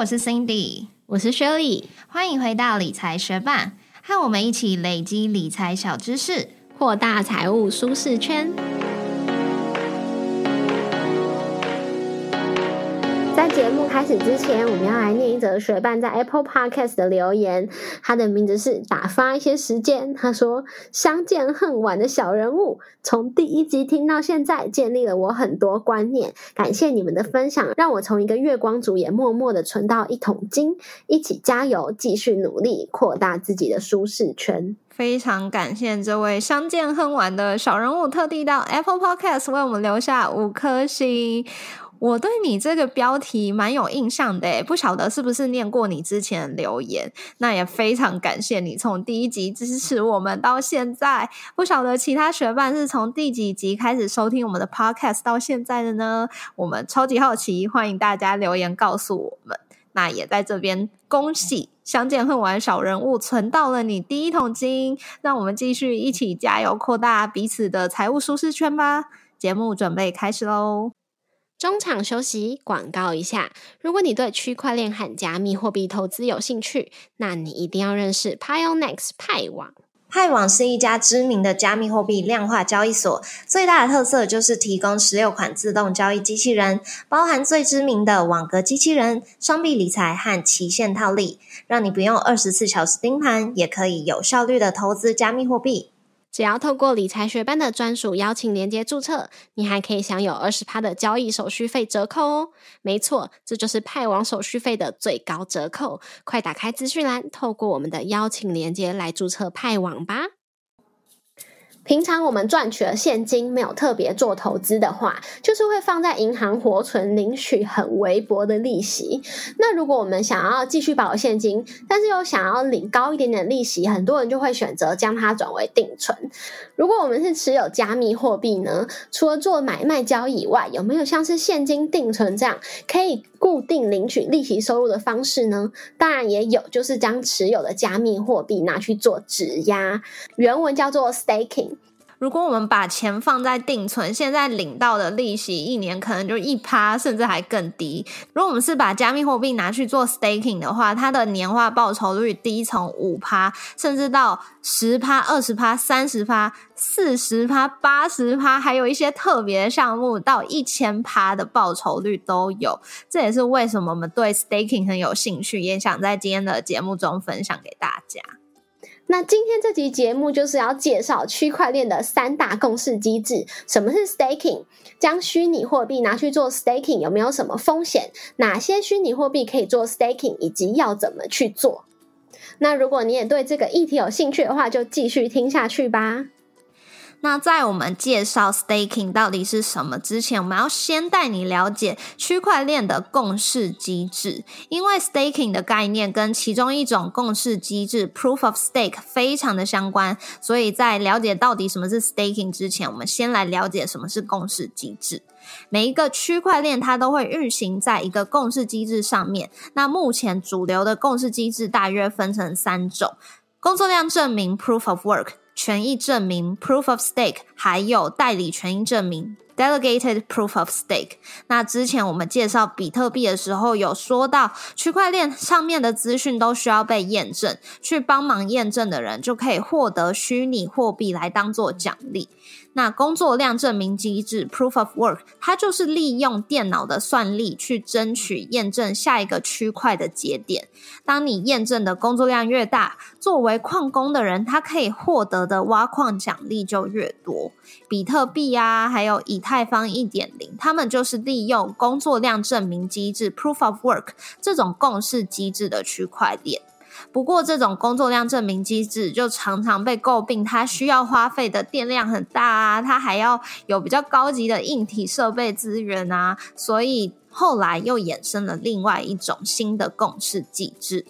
我是 Cindy，我是 Shirley，欢迎回到理财学霸，和我们一起累积理财小知识，扩大财务舒适圈。开始之前，我们要来念一则学伴在 Apple Podcast 的留言。他的名字是打发一些时间。他说：“相见恨晚的小人物，从第一集听到现在，建立了我很多观念。感谢你们的分享，让我从一个月光族也默默的存到一桶金。一起加油，继续努力，扩大自己的舒适圈。”非常感谢这位相见恨晚的小人物，特地到 Apple Podcast 为我们留下五颗星。我对你这个标题蛮有印象的，不晓得是不是念过你之前的留言？那也非常感谢你从第一集支持我们到现在，不晓得其他学伴是从第几集开始收听我们的 Podcast 到现在的呢？我们超级好奇，欢迎大家留言告诉我们。那也在这边恭喜相见恨晚小人物存到了你第一桶金，让我们继续一起加油，扩大彼此的财务舒适圈吧。节目准备开始喽。中场休息，广告一下。如果你对区块链和加密货币投资有兴趣，那你一定要认识 Pionex 派网。派网是一家知名的加密货币量化交易所，最大的特色就是提供十六款自动交易机器人，包含最知名的网格机器人、双币理财和期限套利，让你不用二十四小时盯盘，也可以有效率的投资加密货币。只要透过理财学班的专属邀请连接注册，你还可以享有二十趴的交易手续费折扣哦。没错，这就是派网手续费的最高折扣。快打开资讯栏，透过我们的邀请连接来注册派网吧。平常我们赚取了现金，没有特别做投资的话，就是会放在银行活存，领取很微薄的利息。那如果我们想要继续保现金，但是又想要领高一点点利息，很多人就会选择将它转为定存。如果我们是持有加密货币呢？除了做买卖交易以外，有没有像是现金定存这样可以固定领取利息收入的方式呢？当然也有，就是将持有的加密货币拿去做质押，原文叫做 staking。如果我们把钱放在定存，现在领到的利息一年可能就一趴，甚至还更低。如果我们是把加密货币拿去做 staking 的话，它的年化报酬率低从五趴，甚至到十趴、二十趴、三十趴、四十趴、八十趴，还有一些特别项目到一千趴的报酬率都有。这也是为什么我们对 staking 很有兴趣，也想在今天的节目中分享给大家。那今天这集节目就是要介绍区块链的三大共识机制。什么是 staking？将虚拟货币拿去做 staking 有没有什么风险？哪些虚拟货币可以做 staking，以及要怎么去做？那如果你也对这个议题有兴趣的话，就继续听下去吧。那在我们介绍 staking 到底是什么之前，我们要先带你了解区块链的共识机制。因为 staking 的概念跟其中一种共识机制 proof of stake 非常的相关，所以在了解到底什么是 staking 之前，我们先来了解什么是共识机制。每一个区块链它都会运行在一个共识机制上面。那目前主流的共识机制大约分成三种：工作量证明 proof of work。权益证明 （Proof of Stake） 还有代理权益证明 （Delegated Proof of Stake）。那之前我们介绍比特币的时候，有说到区块链上面的资讯都需要被验证，去帮忙验证的人就可以获得虚拟货币来当做奖励。那工作量证明机制 （Proof of Work） 它就是利用电脑的算力去争取验证下一个区块的节点。当你验证的工作量越大，作为矿工的人，他可以获得的挖矿奖励就越多。比特币啊，还有以太坊一点零，他们就是利用工作量证明机制 （Proof of Work） 这种共识机制的区块链。不过，这种工作量证明机制就常常被诟病，它需要花费的电量很大啊，它还要有比较高级的硬体设备资源啊，所以后来又衍生了另外一种新的共识机制。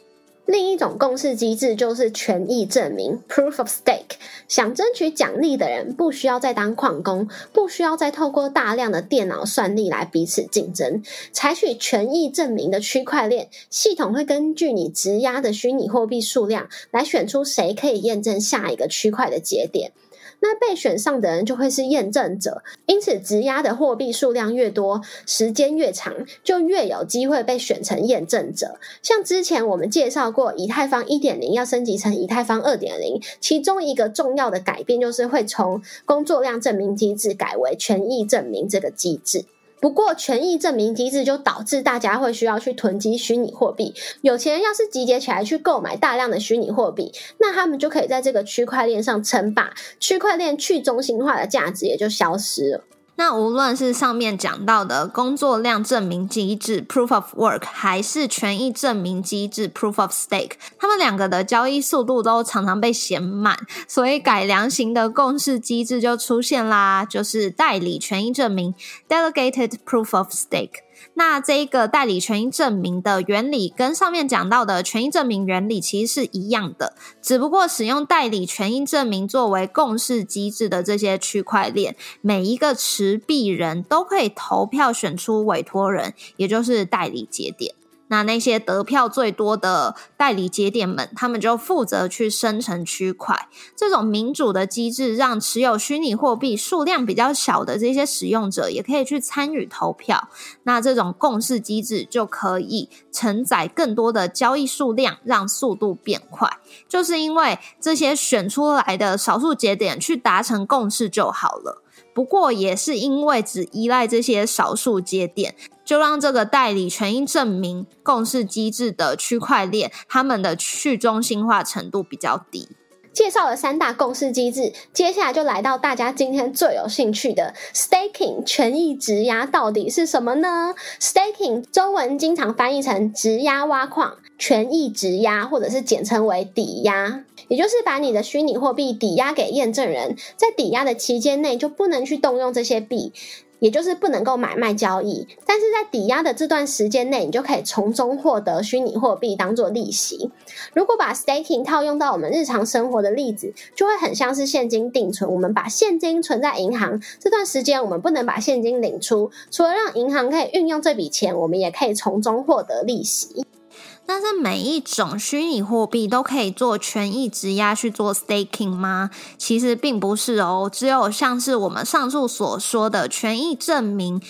另一种共识机制就是权益证明 （Proof of Stake）。想争取奖励的人，不需要再当矿工，不需要再透过大量的电脑算力来彼此竞争。采取权益证明的区块链系统会根据你质押的虚拟货币数量，来选出谁可以验证下一个区块的节点。那被选上的人就会是验证者。因此，质押的货币数量越多，时间越长，就越有机会被选成验证者。像之前我们介绍过，以太坊一点零要升级成以太坊二点零，其中一个重要的改变就是会从工作量证明机制改为权益证明这个机制。不过，权益证明机制就导致大家会需要去囤积虚拟货币。有钱人要是集结起来去购买大量的虚拟货币，那他们就可以在这个区块链上称霸，区块链去中心化的价值也就消失了。那无论是上面讲到的工作量证明机制 （Proof of Work） 还是权益证明机制 （Proof of Stake），他们两个的交易速度都常常被嫌慢，所以改良型的共识机制就出现啦，就是代理权益证明 （Delegated Proof of Stake）。那这个代理权益证明的原理跟上面讲到的权益证明原理其实是一样的，只不过使用代理权益证明作为共识机制的这些区块链，每一个持币人都可以投票选出委托人，也就是代理节点。那那些得票最多的代理节点们，他们就负责去生成区块。这种民主的机制，让持有虚拟货币数量比较小的这些使用者，也可以去参与投票。那这种共识机制就可以承载更多的交易数量，让速度变快。就是因为这些选出来的少数节点去达成共识就好了。不过，也是因为只依赖这些少数节点。就让这个代理权益证明共识机制的区块链，他们的去中心化程度比较低。介绍了三大共识机制，接下来就来到大家今天最有兴趣的 staking 权益质押到底是什么呢？staking 中文经常翻译成质押挖矿，权益质押或者是简称为抵押，也就是把你的虚拟货币抵押给验证人，在抵押的期间内就不能去动用这些币。也就是不能够买卖交易，但是在抵押的这段时间内，你就可以从中获得虚拟货币当做利息。如果把 staking 套用到我们日常生活的例子，就会很像是现金定存。我们把现金存在银行这段时间，我们不能把现金领出，除了让银行可以运用这笔钱，我们也可以从中获得利息。但是每一种虚拟货币都可以做权益质押去做 staking 吗？其实并不是哦，只有像是我们上述所说的权益证明。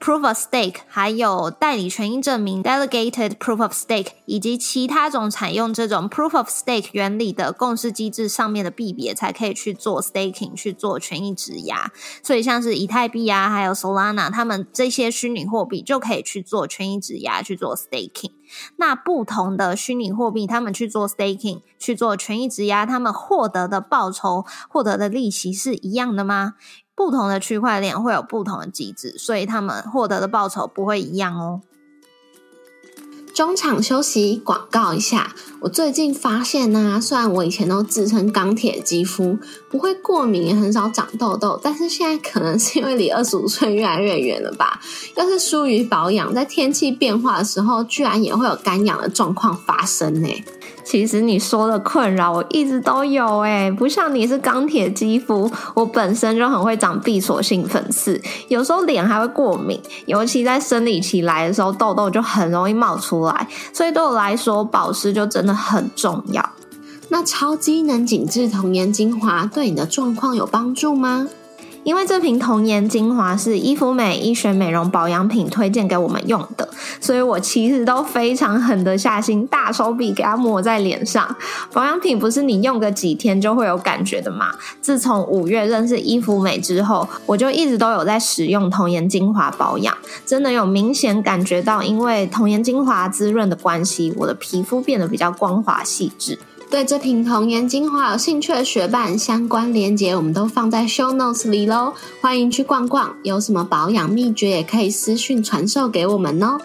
Proof of Stake，还有代理权益证明 （Delegated Proof of Stake） 以及其他种采用这种 Proof of Stake 原理的共识机制上面的币别，才可以去做 staking 去做权益质押。所以像是以太币啊，还有 Solana，他们这些虚拟货币就可以去做权益质押去做 staking。那不同的虚拟货币，他们去做 staking 去做权益质押，他们获得的报酬、获得的利息是一样的吗？不同的区块链会有不同的机制，所以他们获得的报酬不会一样哦。中场休息，广告一下。我最近发现呢，虽然我以前都自称钢铁肌肤，不会过敏，也很少长痘痘，但是现在可能是因为离二十五岁越来越远了吧。要是疏于保养，在天气变化的时候，居然也会有干痒的状况发生呢。其实你说的困扰我一直都有哎，不像你是钢铁肌肤，我本身就很会长闭锁性粉刺，有时候脸还会过敏，尤其在生理期来的时候，痘痘就很容易冒出来，所以对我来说，保湿就真的很重要。那超机能紧致童颜精华对你的状况有帮助吗？因为这瓶童颜精华是伊芙美医学美容保养品推荐给我们用的，所以我其实都非常狠得下心，大手笔给它抹在脸上。保养品不是你用个几天就会有感觉的嘛？自从五月认识伊芙美之后，我就一直都有在使用童颜精华保养，真的有明显感觉到，因为童颜精华滋润的关系，我的皮肤变得比较光滑细致。对这瓶童颜精华有兴趣的学伴，相关链接我们都放在 show notes 里喽，欢迎去逛逛。有什么保养秘诀，也可以私讯传授给我们哦。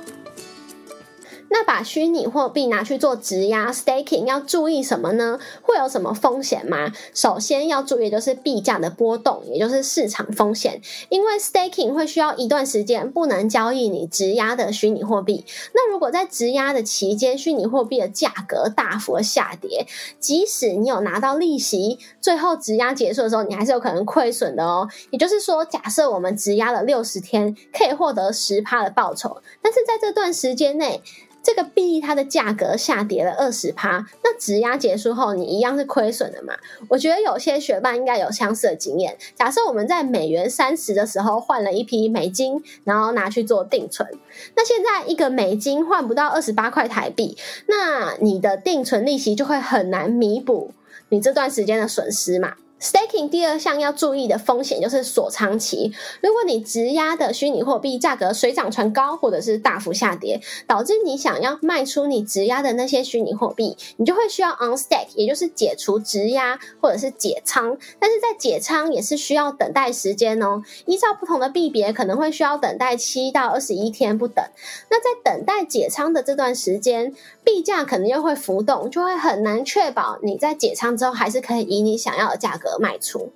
那把虚拟货币拿去做质押 （staking） 要注意什么呢？会有什么风险吗？首先要注意就是币价的波动，也就是市场风险。因为 staking 会需要一段时间不能交易你质押的虚拟货币。那如果在质押的期间，虚拟货币的价格大幅下跌，即使你有拿到利息，最后质押结束的时候，你还是有可能亏损的哦。也就是说，假设我们质押了六十天，可以获得十趴的报酬，但是在这段时间内，这个币它的价格下跌了二十趴，那质押结束后你一样是亏损的嘛？我觉得有些学伴应该有相似的经验。假设我们在美元三十的时候换了一批美金，然后拿去做定存，那现在一个美金换不到二十八块台币，那你的定存利息就会很难弥补你这段时间的损失嘛？Staking 第二项要注意的风险就是锁仓期。如果你质押的虚拟货币价格水涨船高，或者是大幅下跌，导致你想要卖出你质押的那些虚拟货币，你就会需要 unstack，也就是解除质押或者是解仓。但是在解仓也是需要等待时间哦。依照不同的币别，可能会需要等待七到二十一天不等。那在等待解仓的这段时间，币价可能又会浮动，就会很难确保你在解仓之后还是可以以你想要的价格。卖出。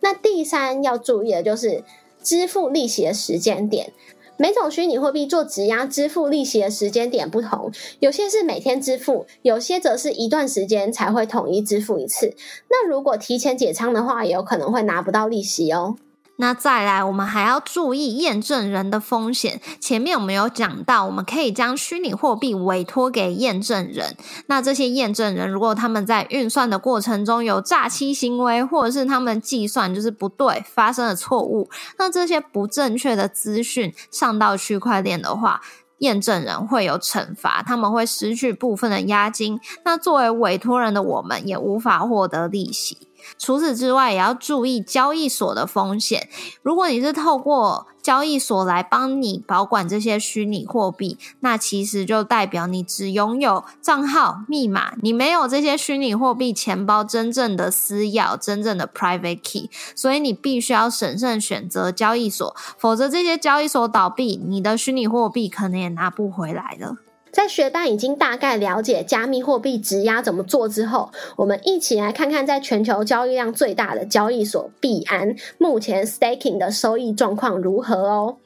那第三要注意的就是支付利息的时间点。每种虚拟货币做质押支付利息的时间点不同，有些是每天支付，有些则是一段时间才会统一支付一次。那如果提前解仓的话，也有可能会拿不到利息哦。那再来，我们还要注意验证人的风险。前面我们有讲到，我们可以将虚拟货币委托给验证人。那这些验证人，如果他们在运算的过程中有诈欺行为，或者是他们计算就是不对，发生了错误，那这些不正确的资讯上到区块链的话，验证人会有惩罚，他们会失去部分的押金。那作为委托人的我们，也无法获得利息。除此之外，也要注意交易所的风险。如果你是透过交易所来帮你保管这些虚拟货币，那其实就代表你只拥有账号密码，你没有这些虚拟货币钱包真正的私钥、真正的 private key。所以你必须要审慎选择交易所，否则这些交易所倒闭，你的虚拟货币可能也拿不回来了。在学班已经大概了解加密货币质押怎么做之后，我们一起来看看在全球交易量最大的交易所币安目前 staking 的收益状况如何哦。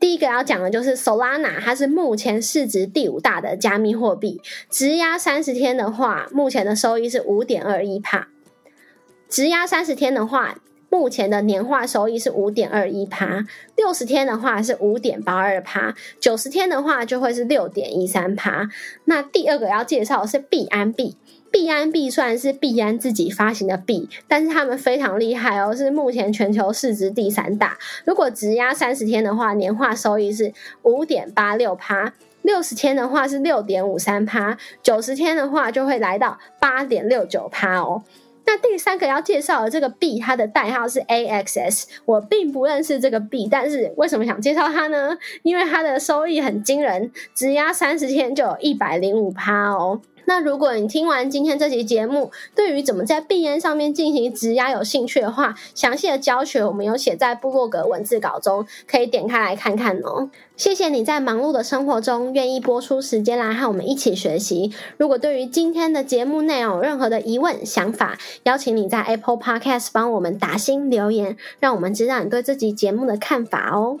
第一个要讲的就是 Solana，它是目前市值第五大的加密货币，质押三十天的话，目前的收益是五点二一帕。质押三十天的话。目前的年化收益是五点二一趴，六十天的话是五点八二趴，九十天的话就会是六点一三趴。那第二个要介绍是币安币，币安币虽然是币安自己发行的币，但是他们非常厉害哦，是目前全球市值第三大。如果质押三十天的话，年化收益是五点八六趴，六十天的话是六点五三趴，九十天的话就会来到八点六九趴哦。那第三个要介绍的这个币，它的代号是 AXS。我并不认识这个币，但是为什么想介绍它呢？因为它的收益很惊人，只押三十天就有一百零五趴哦。那如果你听完今天这期节目，对于怎么在币安上面进行质押有兴趣的话，详细的教学我们有写在部落格文字稿中，可以点开来看看哦。谢谢你在忙碌的生活中愿意播出时间来和我们一起学习。如果对于今天的节目内容有任何的疑问、想法，邀请你在 Apple Podcast 帮我们打新留言，让我们知道你对这集节目的看法哦。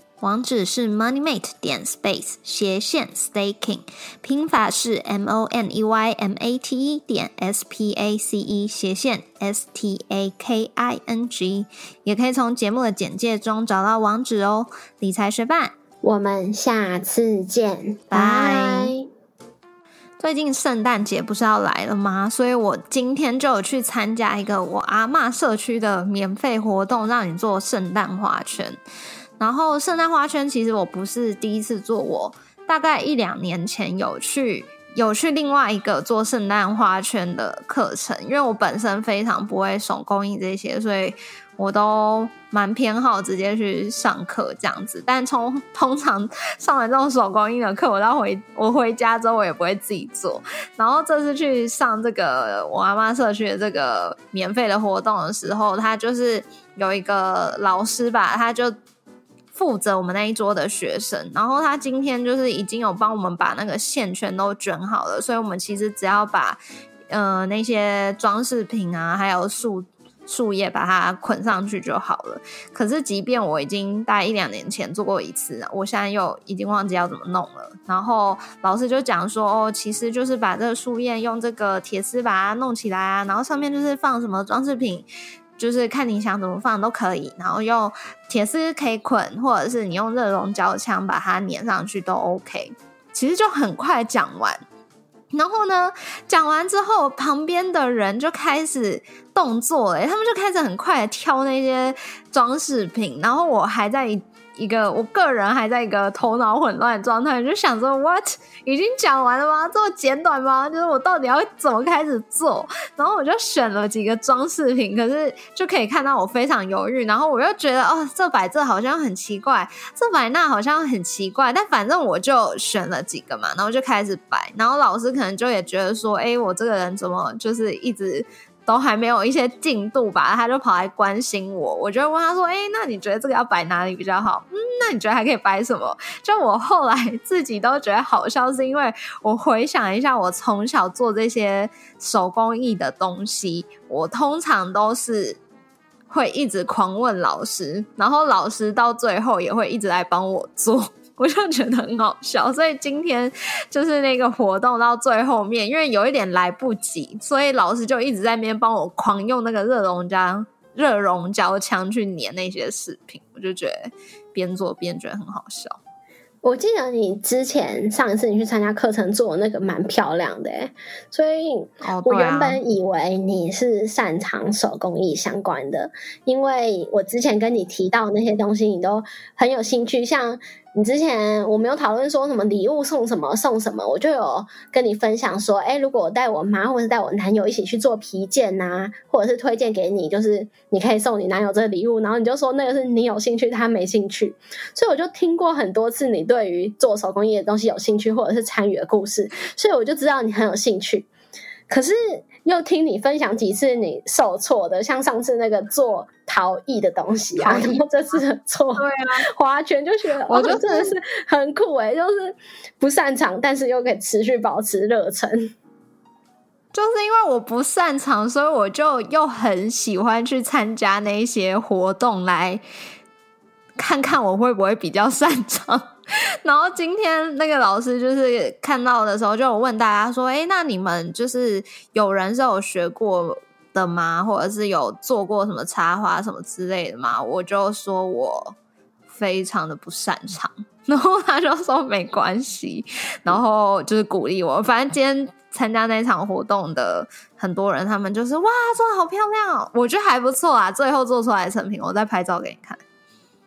网址是 moneymate 点 space 斜线 staking，拼法是 m o n e y m a t e 点 s p a c e 斜线 s t a k i n g，也可以从节目的简介中找到网址哦。理财学伴，我们下次见，拜。最近圣诞节不是要来了吗？所以我今天就有去参加一个我阿妈社区的免费活动，让你做圣诞花圈。然后圣诞花圈其实我不是第一次做，我大概一两年前有去有去另外一个做圣诞花圈的课程，因为我本身非常不会手工艺这些，所以我都蛮偏好直接去上课这样子。但从通常上完这种手工艺的课，我到回我回家之后我也不会自己做。然后这次去上这个我阿妈社区的这个免费的活动的时候，他就是有一个老师吧，他就。负责我们那一桌的学生，然后他今天就是已经有帮我们把那个线圈都卷好了，所以我们其实只要把呃那些装饰品啊，还有树树叶把它捆上去就好了。可是，即便我已经大概一两年前做过一次，我现在又已经忘记要怎么弄了。然后老师就讲说，哦，其实就是把这个树叶用这个铁丝把它弄起来啊，然后上面就是放什么装饰品，就是看你想怎么放都可以。然后用铁丝可以捆，或者是你用热熔胶枪把它粘上去都 OK。其实就很快讲完。然后呢，讲完之后，旁边的人就开始动作，哎，他们就开始很快的挑那些装饰品，然后我还在。一个我个人还在一个头脑混乱的状态，就想说 what 已经讲完了吗？这么简短吗？就是我到底要怎么开始做？然后我就选了几个装饰品，可是就可以看到我非常犹豫。然后我又觉得哦，这摆这好像很奇怪，这摆那好像很奇怪。但反正我就选了几个嘛，然后就开始摆。然后老师可能就也觉得说，哎，我这个人怎么就是一直。都还没有一些进度吧，他就跑来关心我。我就问他说：“哎，那你觉得这个要摆哪里比较好？嗯，那你觉得还可以摆什么？”就我后来自己都觉得好笑，是因为我回想一下，我从小做这些手工艺的东西，我通常都是会一直狂问老师，然后老师到最后也会一直来帮我做。我就觉得很好笑，所以今天就是那个活动到最后面，因为有一点来不及，所以老师就一直在那边帮我狂用那个热熔胶、热熔胶枪去粘那些饰品，我就觉得边做边觉得很好笑。我记得你之前上一次你去参加课程做那个蛮漂亮的，所以我原本以为你是擅长手工艺相关的，因为我之前跟你提到那些东西，你都很有兴趣，像。你之前我没有讨论说什么礼物送什么送什么，我就有跟你分享说，哎，如果我带我妈或者带我男友一起去做皮件呐，或者是推荐给你，就是你可以送你男友这个礼物，然后你就说那个是你有兴趣，他没兴趣，所以我就听过很多次你对于做手工艺的东西有兴趣或者是参与的故事，所以我就知道你很有兴趣，可是。又听你分享几次你受挫的，像上次那个做陶艺的东西啊，然后这次做对啊，划拳就觉得，我觉得真的是很酷哎，就是不擅长，但是又可以持续保持热忱。就是因为我不擅长，所以我就又很喜欢去参加那些活动，来看看我会不会比较擅长。然后今天那个老师就是看到的时候，就有问大家说：“哎，那你们就是有人是有学过的吗？或者是有做过什么插花什么之类的吗？”我就说我非常的不擅长，然后他就说没关系，然后就是鼓励我。反正今天参加那场活动的很多人，他们就是哇，做的好漂亮哦，我觉得还不错啊。最后做出来的成品，我再拍照给你看。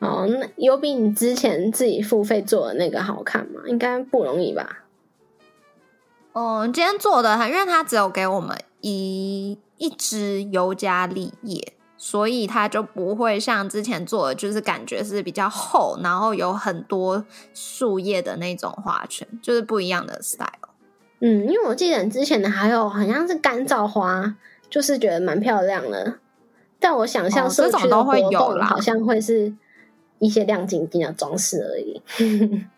哦，那有比你之前自己付费做的那个好看吗？应该不容易吧？嗯，今天做的，因为他只有给我们一一直尤加利叶，所以它就不会像之前做的，就是感觉是比较厚，然后有很多树叶的那种花圈，就是不一样的 style。嗯，因为我记得之前的还有好像是干燥花，就是觉得蛮漂亮的，但我想象社区的活动好像会是。一些亮晶晶的装饰而已。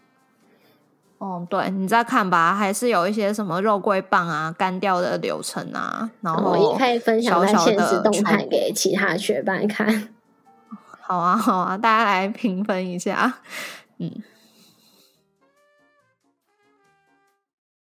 哦，对，你再看吧，还是有一些什么肉桂棒啊、干掉的流程啊，然后也可以分享在现实动态给其他学伴看。好啊，好啊，大家来评分一下。嗯。